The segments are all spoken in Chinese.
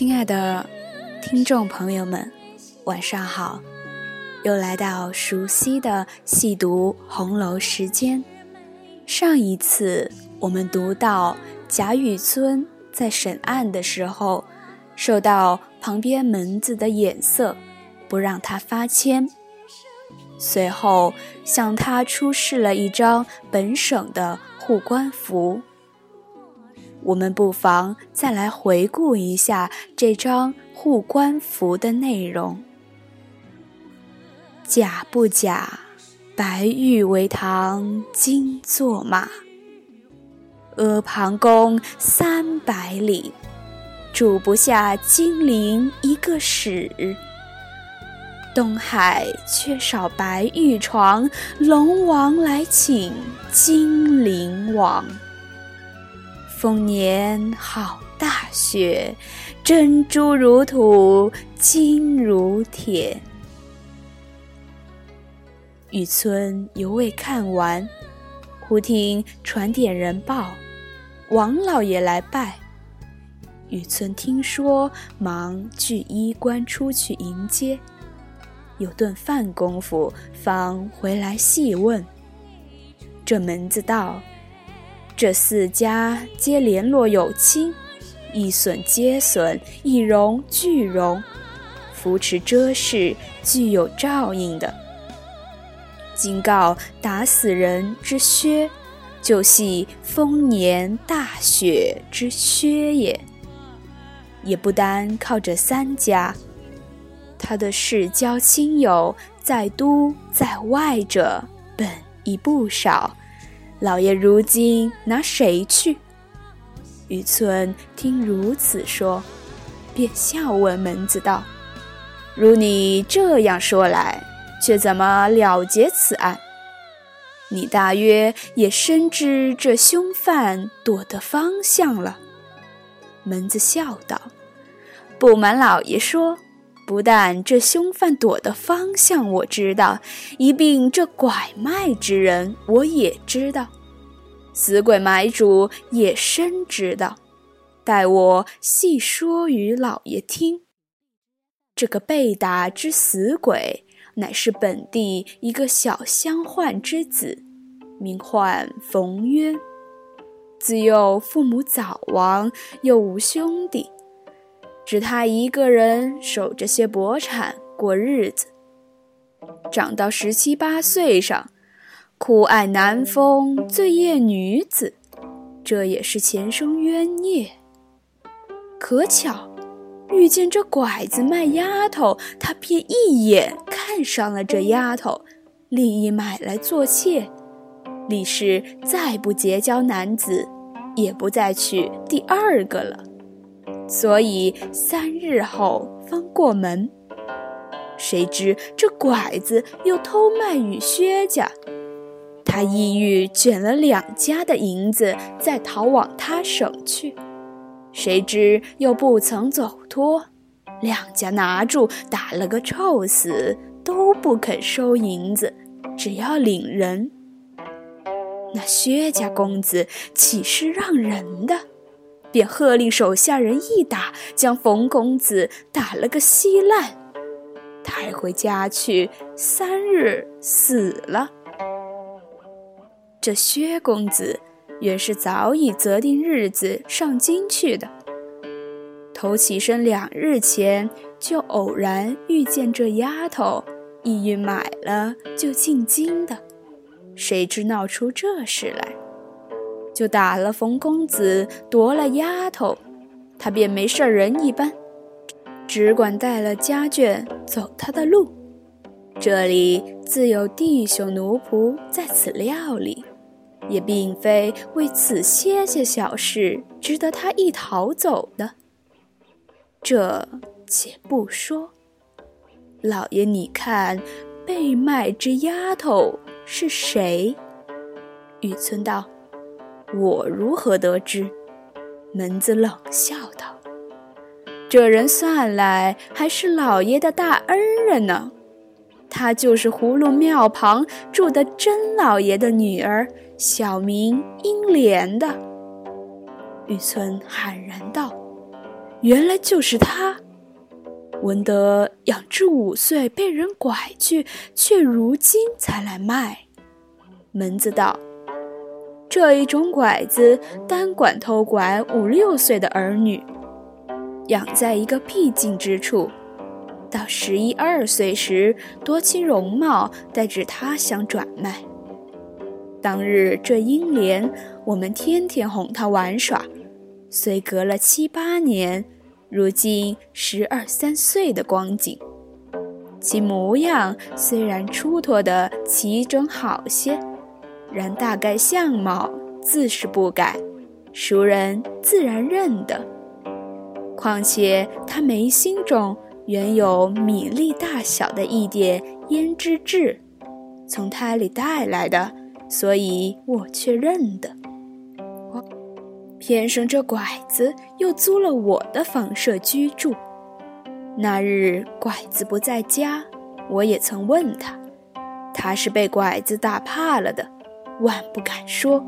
亲爱的听众朋友们，晚上好！又来到熟悉的细读红楼时间。上一次我们读到贾雨村在审案的时候，受到旁边门子的眼色，不让他发签。随后向他出示了一张本省的护官符。我们不妨再来回顾一下这张护官符的内容。假不假，白玉为堂金作马。阿房宫三百里，住不下金陵一个史。东海缺少白玉床，龙王来请金陵王。丰年好大雪，珍珠如土，金如铁。雨村犹未看完，忽听传点人报，王老爷来拜。雨村听说，忙具衣冠出去迎接。有顿饭功夫，方回来细问。这门子道。这四家皆联络有亲，一损皆损，一荣俱荣，扶持遮事，具有照应的。今告打死人之薛，就系丰年大雪之薛也。也不单靠这三家，他的世交亲友在都在外者，本已不少。老爷如今拿谁去？雨村听如此说，便笑问门子道：“如你这样说来，却怎么了结此案？你大约也深知这凶犯躲的方向了。”门子笑道：“不瞒老爷说，不但这凶犯躲的方向我知道，一并这拐卖之人我也知道。”死鬼买主也深知道，待我细说与老爷听。这个被打之死鬼，乃是本地一个小乡宦之子，名唤冯渊。自幼父母早亡，又无兄弟，只他一个人守着些薄产过日子。长到十七八岁上。酷爱南风，醉艳女子，这也是前生冤孽。可巧遇见这拐子卖丫头，他便一眼看上了这丫头，立意买来做妾。李氏再不结交男子，也不再娶第二个了。所以三日后方过门，谁知这拐子又偷卖与薛家。他意欲卷了两家的银子，再逃往他省去，谁知又不曾走脱，两家拿住，打了个臭死，都不肯收银子，只要领人。那薛家公子岂是让人的？便喝令手下人一打，将冯公子打了个稀烂，抬回家去，三日死了。这薛公子原是早已择定日子上京去的，头起身两日前就偶然遇见这丫头，意欲买了就进京的，谁知闹出这事来，就打了冯公子，夺了丫头，他便没事人一般，只管带了家眷走他的路，这里自有弟兄奴仆在此料理。也并非为此些些小事值得他一逃走的。这且不说，老爷，你看被卖之丫头是谁？雨村道：“我如何得知？”门子冷笑道：“这人算来还是老爷的大恩人呢。”他就是葫芦庙旁住的甄老爷的女儿，小名英莲的。玉村喊然道：“原来就是他。文德养至五岁被人拐去，却如今才来卖。门子道：“这一种拐子单管偷拐五六岁的儿女，养在一个僻静之处，到十一二岁时夺其容貌，带至他乡转卖。当日这英莲，我们天天哄他玩耍，虽隔了七八年。”如今十二三岁的光景，其模样虽然出脱的齐整好些，然大概相貌自是不改，熟人自然认得。况且他眉心中原有米粒大小的一点胭脂痣，从胎里带来的，所以我却认得。偏生这拐子又租了我的房舍居住。那日拐子不在家，我也曾问他，他是被拐子打怕了的，万不敢说，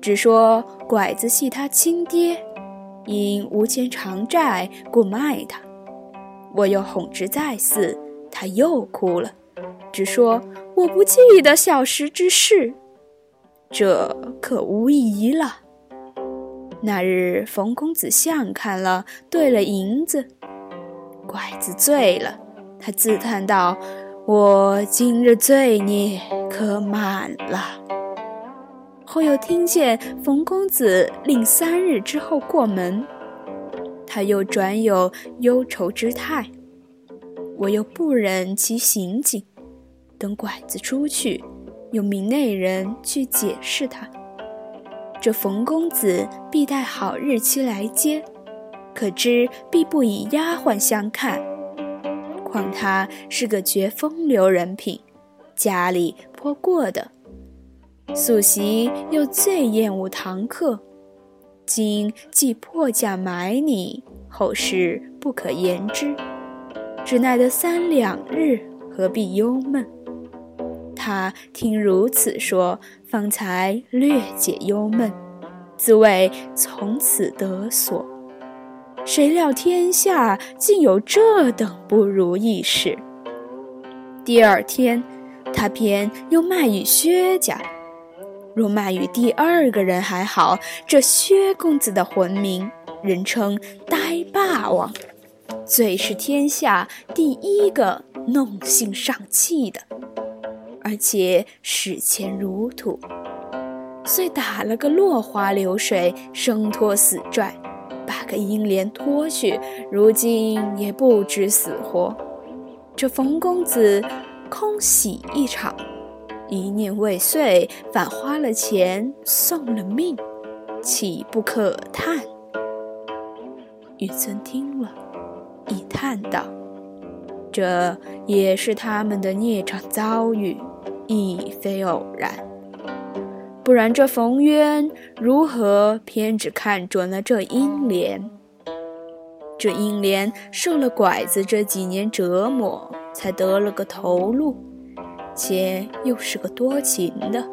只说拐子系他亲爹，因无钱偿债，故卖他。我又哄之再四，他又哭了，只说我不记得小时之事，这可无疑了。那日，冯公子相看了，兑了银子，拐子醉了，他自叹道：“我今日罪孽可满了。”后又听见冯公子令三日之后过门，他又转有忧愁之态，我又不忍其行径，等拐子出去，又命内人去解释他。这冯公子必待好日期来接，可知必不以丫鬟相看。况他是个绝风流人品，家里颇过的，素习又最厌恶堂客。今既破价买你，后事不可言之，只奈得三两日，何必忧闷？他听如此说，方才略解忧闷，自谓从此得所。谁料天下竟有这等不如意事。第二天，他偏又卖与薛家。若卖与第二个人还好，这薛公子的魂名，人称呆霸王，最是天下第一个弄性上气的。而且视钱如土，遂打了个落花流水，生拖死拽，把个英莲拖去，如今也不知死活。这冯公子空喜一场，一念未遂，反花了钱送了命，岂不可叹？雨村听了，一叹道：“这也是他们的孽障遭遇。”亦非偶然，不然这冯渊如何偏只看准了这英莲？这英莲受了拐子这几年折磨，才得了个头路，且又是个多情的。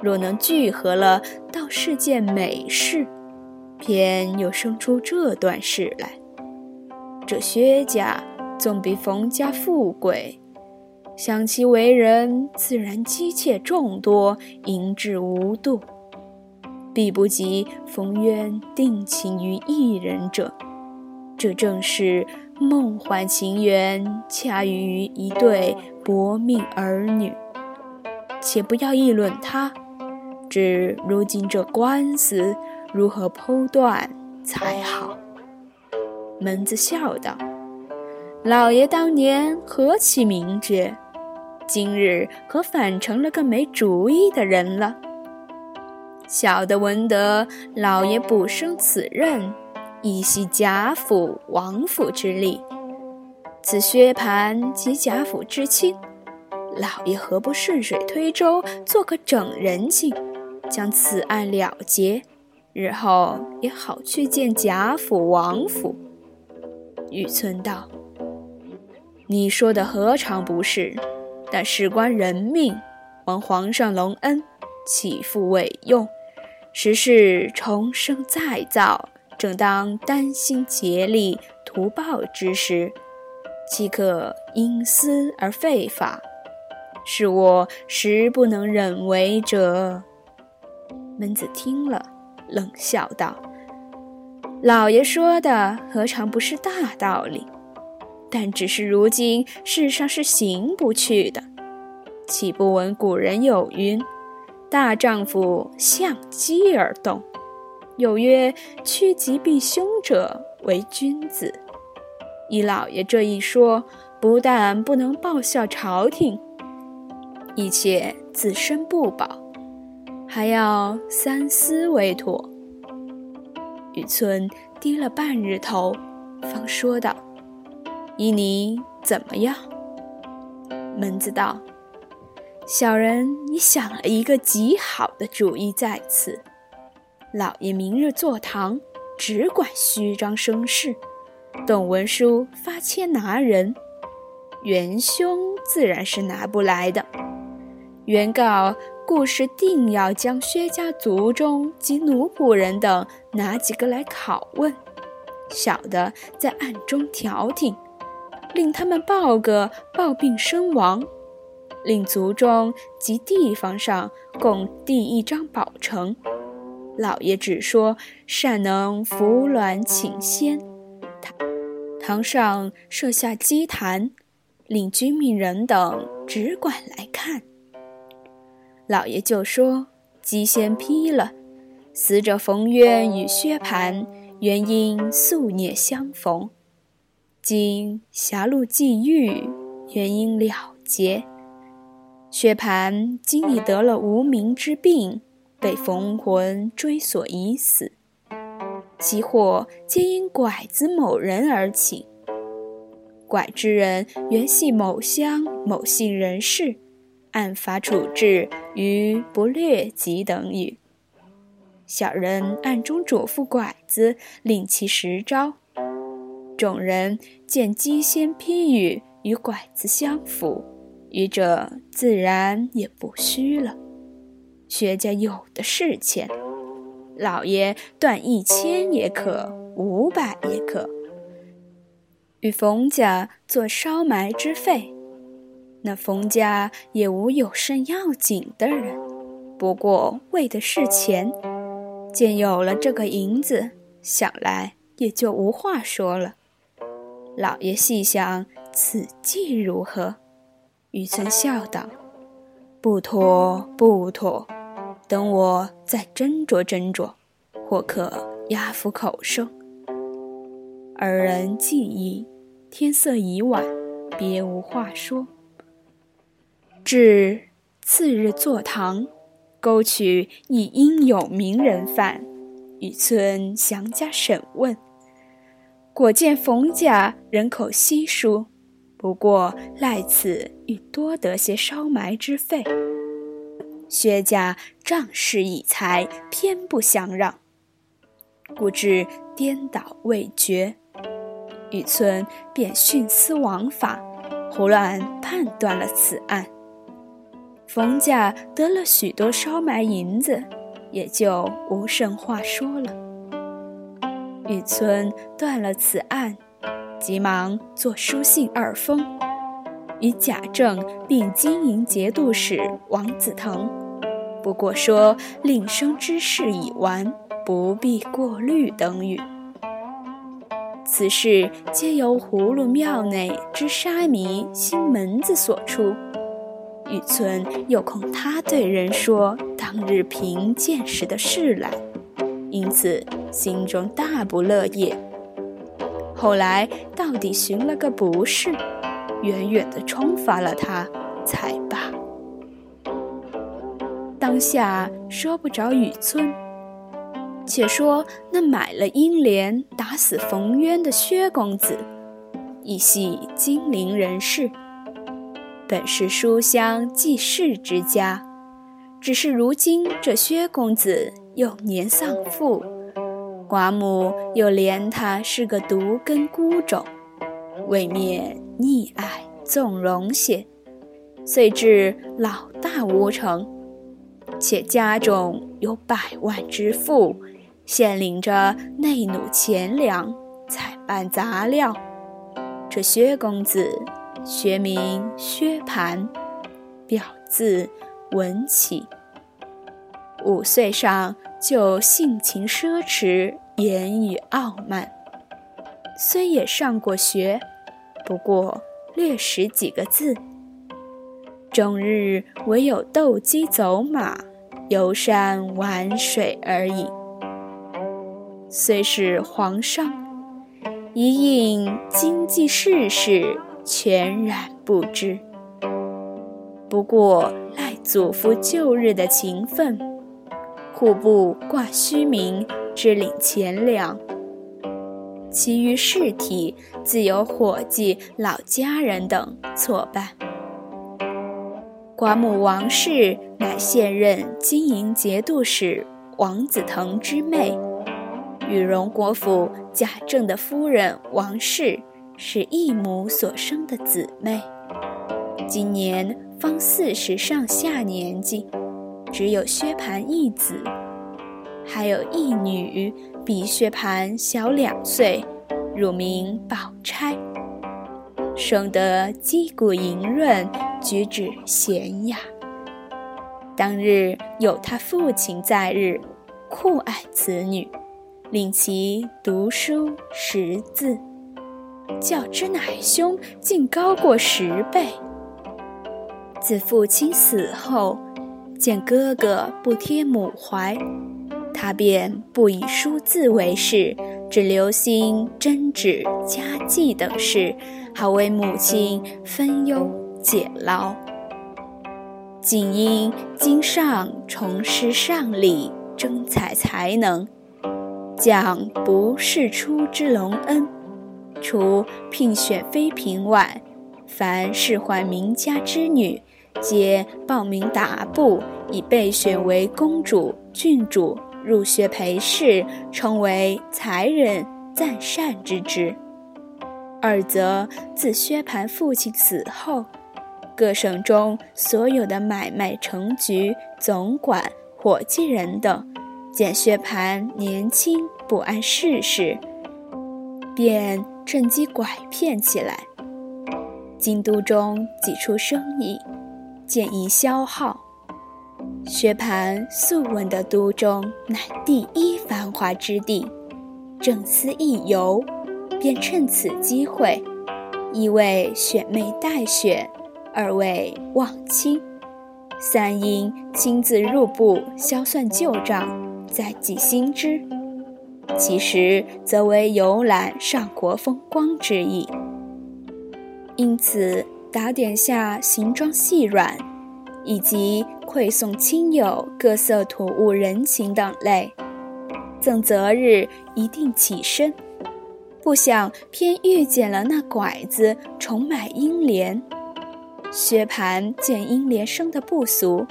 若能聚合了，倒是件美事。偏又生出这段事来，这薛家总比冯家富贵。想其为人，自然妻妾众多，淫志无度，必不及冯渊定情于一人者。这正是梦幻情缘，恰于一对薄命儿女。且不要议论他，只如今这官司如何剖断才好？门子笑道：“老爷当年何其明智！”今日可反成了个没主意的人了。小的闻得老爷补升此任，以系贾府、王府之力。此薛蟠及贾府之亲，老爷何不顺水推舟，做个整人情，将此案了结，日后也好去见贾府、王府。玉村道：“你说的何尝不是？”但事关人命，望皇上隆恩，岂复委用？时事重生再造，正当担心竭力图报之时，岂可因私而废法？是我实不能忍为者。门子听了，冷笑道：“老爷说的何尝不是大道理？但只是如今世上是行不去的。岂不闻古人有云：‘大丈夫相机而动。’有曰：‘趋吉避凶者为君子。’”依老爷这一说，不但不能报效朝廷，一切自身不保，还要三思为妥。雨村低了半日头，方说道：“依你怎么样？”门子道：“小人已想了一个极好的主意在此。老爷明日坐堂，只管虚张声势。”董文书发签拿人，元凶自然是拿不来的。原告故是定要将薛家族中及奴仆人等拿几个来拷问，小的在暗中调停，令他们报个暴病身亡，令族中及地方上共递一张保成。老爷只说善能扶鸾请仙。堂堂上设下祭坛，令军命人等只管来看。老爷就说：“鸡先批了，死者冯渊与薛蟠原因夙孽相逢，今狭路际遇，原因了结。薛蟠今已得了无名之病，被逢魂追索已死。”其祸皆因拐子某人而起。拐之人原系某乡某姓人士，按法处置于不略及等语。小人暗中嘱咐拐子，令其实招。众人见机仙批语与拐子相符，愚者自然也不虚了。薛家有的是钱。老爷断一千也可，五百也可，与冯家做烧埋之费。那冯家也无有甚要紧的人，不过为的是钱。见有了这个银子，想来也就无话说了。老爷细想此计如何？雨村笑道：“不妥，不妥。”等我再斟酌斟酌，或可压服口声。二人既已，天色已晚，别无话说。至次日坐堂，勾取一应有名人犯，与村详加审问。果见冯家人口稀疏，不过赖此欲多得些烧埋之费。薛家仗势以财，偏不相让，故至颠倒未决。雨村便徇私枉法，胡乱判断了此案。冯家得了许多烧埋银子，也就无甚话说了。雨村断了此案，急忙作书信二封，与贾政并经营节度使王子腾。不过说令生之事已完，不必过虑等语。此事皆由葫芦庙内之沙弥新门子所出。雨村又恐他对人说当日贫见时的事来，因此心中大不乐业。后来到底寻了个不是，远远的冲发了他，才罢。当下说不着雨村，且说那买了英莲打死冯渊的薛公子，亦系金陵人士，本是书香济世之家，只是如今这薛公子幼年丧父，寡母又怜他是个独根孤种，未免溺爱纵容些，遂至老大无成。且家中有百万之富，现领着内弩钱粮，采办杂料。这薛公子，学名薛蟠，表字文起。五岁上就性情奢侈，言语傲慢。虽也上过学，不过略识几个字。终日唯有斗鸡走马、游山玩水而已。虽是皇上，一应经济世事全然不知。不过赖祖父旧日的情分，户部挂虚名，支领钱粮。其余事体，自有伙计、老家人等作办。寡母王氏乃现任经营节度使王子腾之妹，与荣国府贾政的夫人王氏是异母所生的姊妹，今年方四十上下年纪，只有薛蟠一子，还有一女，比薛蟠小两岁，乳名宝钗。生得肌骨莹润，举止娴雅。当日有他父亲在日，酷爱此女，令其读书识字，较之乃兄竟高过十倍。自父亲死后，见哥哥不贴母怀，他便不以书字为事，只留心针纸、家计等事。好为母亲分忧解劳。仅因经上重施上礼，征采才能，将不世出之隆恩。除聘选妃嫔外，凡仕宦名家之女，皆报名答部，以备选为公主、郡主，入学陪侍，称为才人赞善之职。二则自薛蟠父亲死后，各省中所有的买卖成局、总管、伙计人等，见薛蟠年轻不谙世事，便趁机拐骗起来。京都中几处生意，渐易消耗。薛蟠素闻的都中乃第一繁华之地，正思一游。便趁此机会，一为选妹待选，二为望亲，三因亲自入部销算旧账，再记新知。其实则为游览上国风光之意。因此打点下行装细软，以及馈送亲友各色土物人情等类，赠择日一定起身。不想偏遇见了那拐子重买英莲，薛蟠见英莲生的不俗，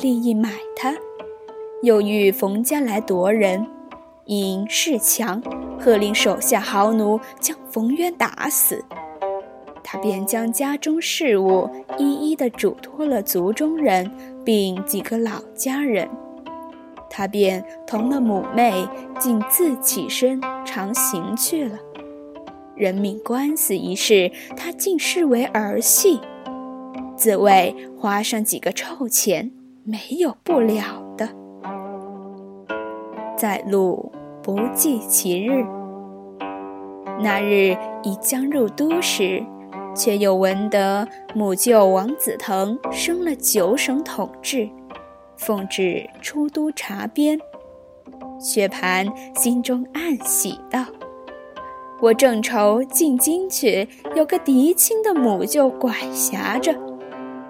立意买她，又遇冯家来夺人，因势强，喝令手下豪奴将冯渊打死。他便将家中事务一一的嘱托了族中人，并几个老家人，他便同了母妹，竟自起身长行去了。人命官司一事，他竟视为儿戏，自谓花上几个臭钱没有不了的。在路不计其日，那日已将入都时，却又闻得母舅王子腾升了九省统治，奉旨出都查边。薛蟠心中暗喜道。我正愁进京去，有个嫡亲的母舅管辖着，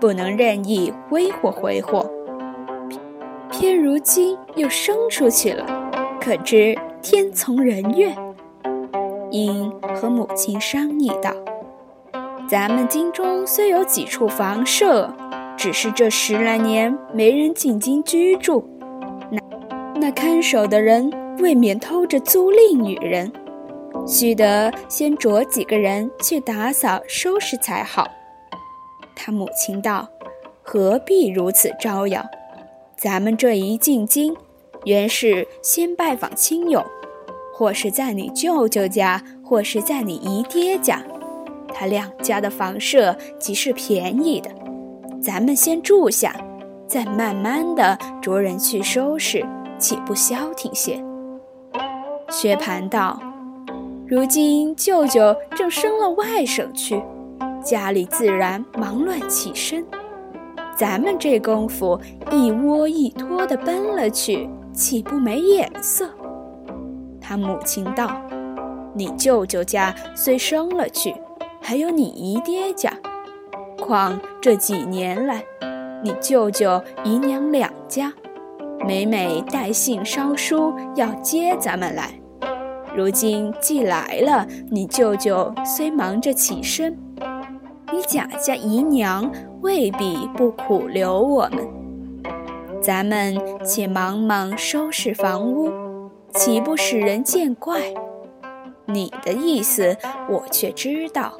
不能任意挥霍挥霍。偏如今又生出去了，可知天从人愿。因和母亲商议道：“咱们京中虽有几处房舍，只是这十来年没人进京居住，那那看守的人未免偷着租赁女人。”须得先着几个人去打扫收拾才好。他母亲道：“何必如此招摇？咱们这一进京，原是先拜访亲友，或是在你舅舅家，或是在你姨爹家。他两家的房舍即是便宜的，咱们先住下，再慢慢的着人去收拾，岂不消停些？薛蟠道：“如今舅舅正升了外省去，家里自然忙乱起身。咱们这功夫一窝一拖的奔了去，岂不没眼色？”他母亲道：“你舅舅家虽升了去。”还有你姨爹家，况这几年来，你舅舅姨娘两家，每每带信捎书要接咱们来。如今既来了，你舅舅虽忙着起身，你贾家姨娘未必不苦留我们。咱们且忙忙收拾房屋，岂不使人见怪？你的意思我却知道。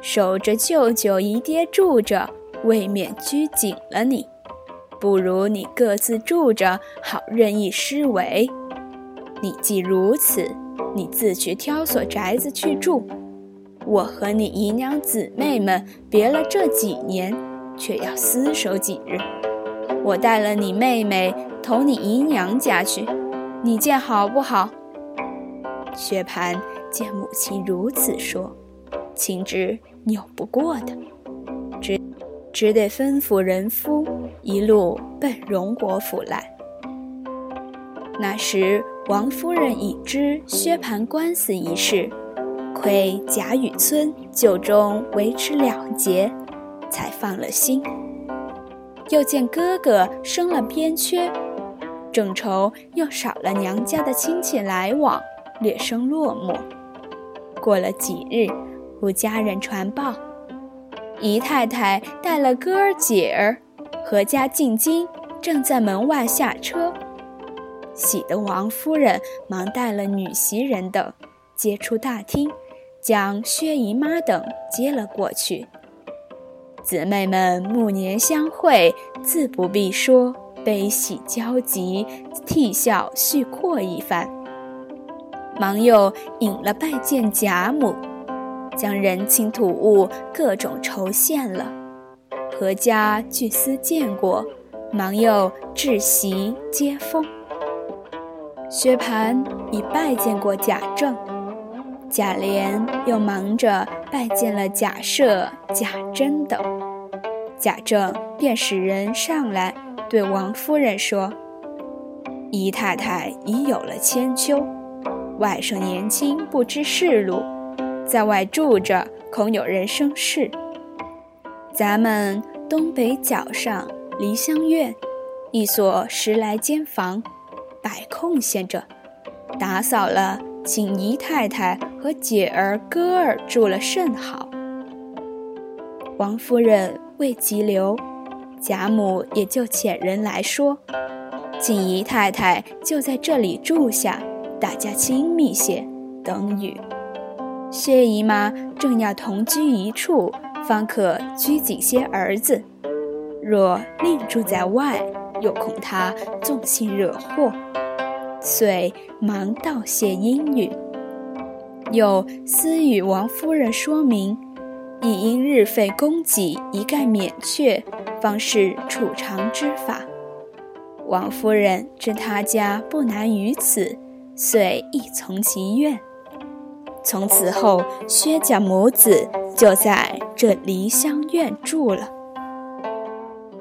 守着舅舅姨爹住着，未免拘谨了你。不如你各自住着，好任意施为。你既如此，你自去挑所宅子去住。我和你姨娘姊妹们别了这几年，却要厮守几日。我带了你妹妹投你姨娘家去，你见好不好？薛蟠见母亲如此说。情知扭不过的，只只得吩咐人夫一路奔荣国府来。那时王夫人已知薛蟠官司一事，亏贾雨村就中维持了结，才放了心。又见哥哥生了边缺，正愁又少了娘家的亲戚来往，略生落寞。过了几日。无家人传报，姨太太带了哥儿姐儿，阖家进京，正在门外下车。喜得王夫人忙带了女袭人等，接出大厅，将薛姨妈等接了过去。姊妹们暮年相会，自不必说，悲喜交集，啼笑叙阔一番。忙又引了拜见贾母。将人情土物各种酬献了，阖家俱思见过，忙又置席接风。薛蟠已拜见过贾政，贾琏又忙着拜见了贾赦、贾珍等，贾政便使人上来对王夫人说：“姨太太已有了千秋，外甥年轻不知世路。”在外住着，恐有人生事。咱们东北角上梨香院，一所十来间房，摆空闲着，打扫了，请姨太太和姐儿哥儿住了甚好。王夫人未及留，贾母也就遣人来说，请姨太太就在这里住下，大家亲密些，等语。薛姨妈正要同居一处，方可拘谨些儿子；若另住在外，又恐他纵性惹祸，遂忙道谢阴语。又私与王夫人说明，亦因日费供给一概免却，方是储藏之法。王夫人知他家不难于此，遂亦从其愿。从此后，薛家母子就在这梨香院住了。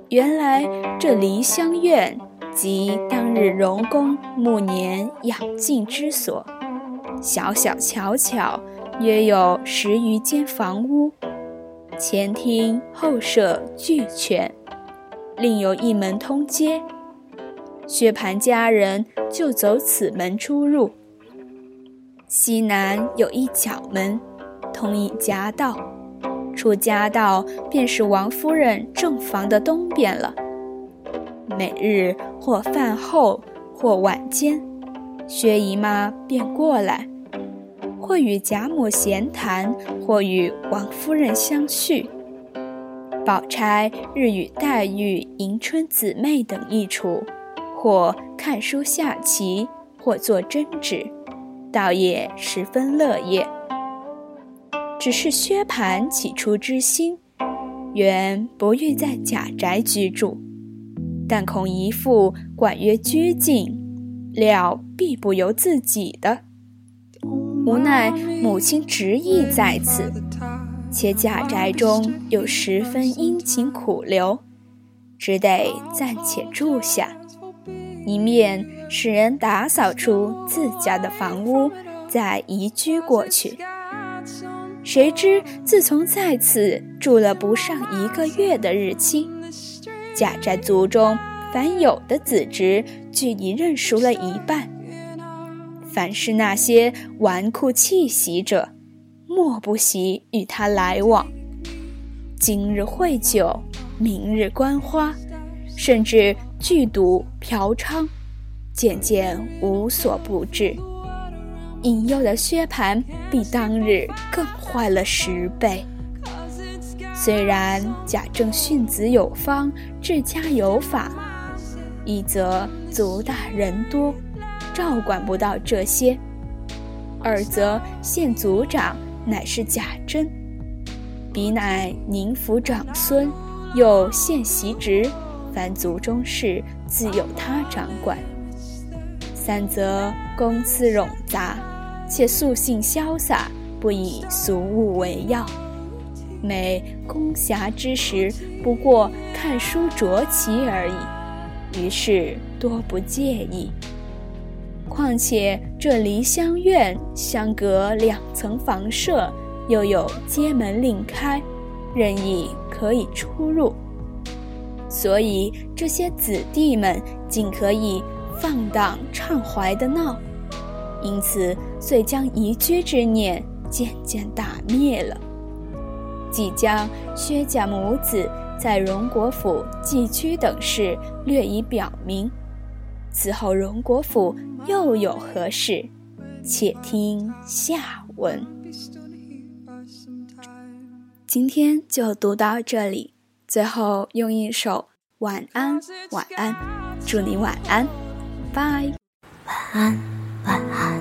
原来这梨香院即当日荣公暮年养静之所，小小巧巧，约有十余间房屋，前厅后舍俱全，另有一门通街，薛蟠家人就走此门出入。西南有一角门，通引夹道，出家道便是王夫人正房的东边了。每日或饭后或晚间，薛姨妈便过来，或与贾母闲谈，或与王夫人相叙。宝钗日与黛玉、迎春姊妹等一处，或看书下棋，或做针纸，倒也十分乐业。只是薛蟠起初之心，原不欲在贾宅居住，但恐姨父管约拘禁，料必不由自己的。无奈母亲执意在此，且贾宅中又十分殷勤苦留，只得暂且住下。一面使人打扫出自家的房屋，再移居过去。谁知自从在此住了不上一个月的日期，贾宅族中凡有的子侄，俱已认熟了一半。凡是那些纨绔气习者，莫不喜与他来往。今日会酒，明日观花，甚至聚赌嫖娼，渐渐无所不至。引诱的薛蟠比当日更坏了十倍。虽然贾政训子有方，治家有法，一则族大人多。照管不到这些，二则现族长乃是贾珍，彼乃宁府长孙，又现袭职，凡族中事自有他掌管。三则公司冗杂，且素性潇洒，不以俗物为要，每公暇之时，不过看书酌棋而已，于是多不介意。况且这梨香院相隔两层房舍，又有街门另开，任意可以出入，所以这些子弟们尽可以放荡畅怀的闹，因此遂将移居之念渐渐打灭了。即将薛家母子在荣国府寄居等事略已表明。此后荣国府又有何事？且听下文。今天就读到这里，最后用一首晚安晚安，祝你晚安，拜，晚安晚安。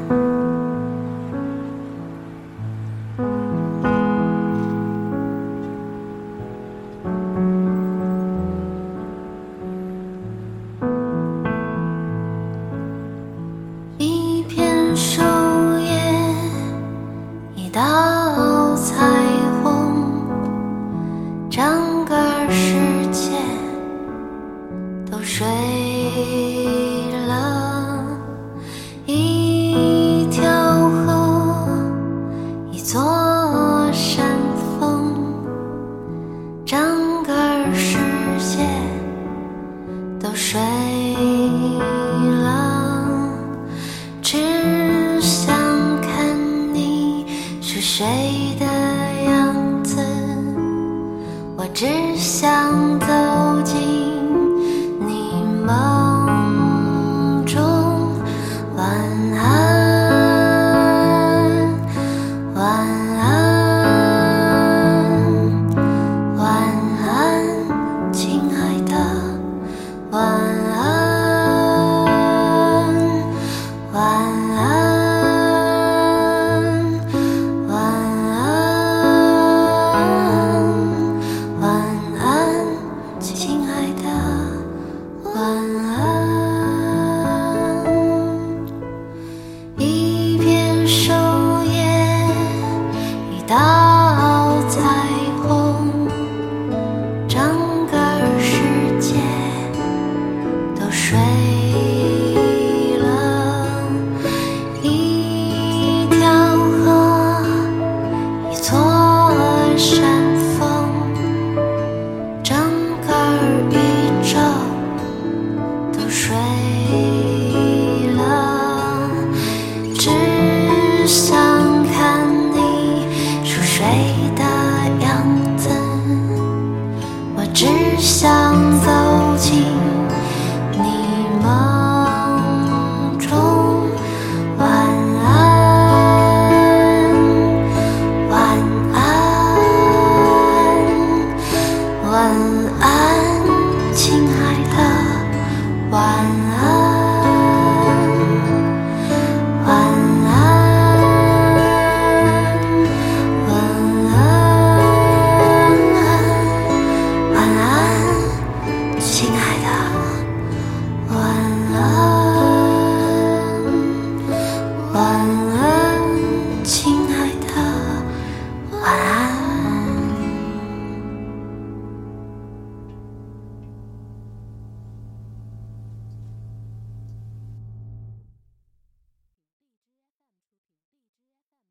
的样子我只想走。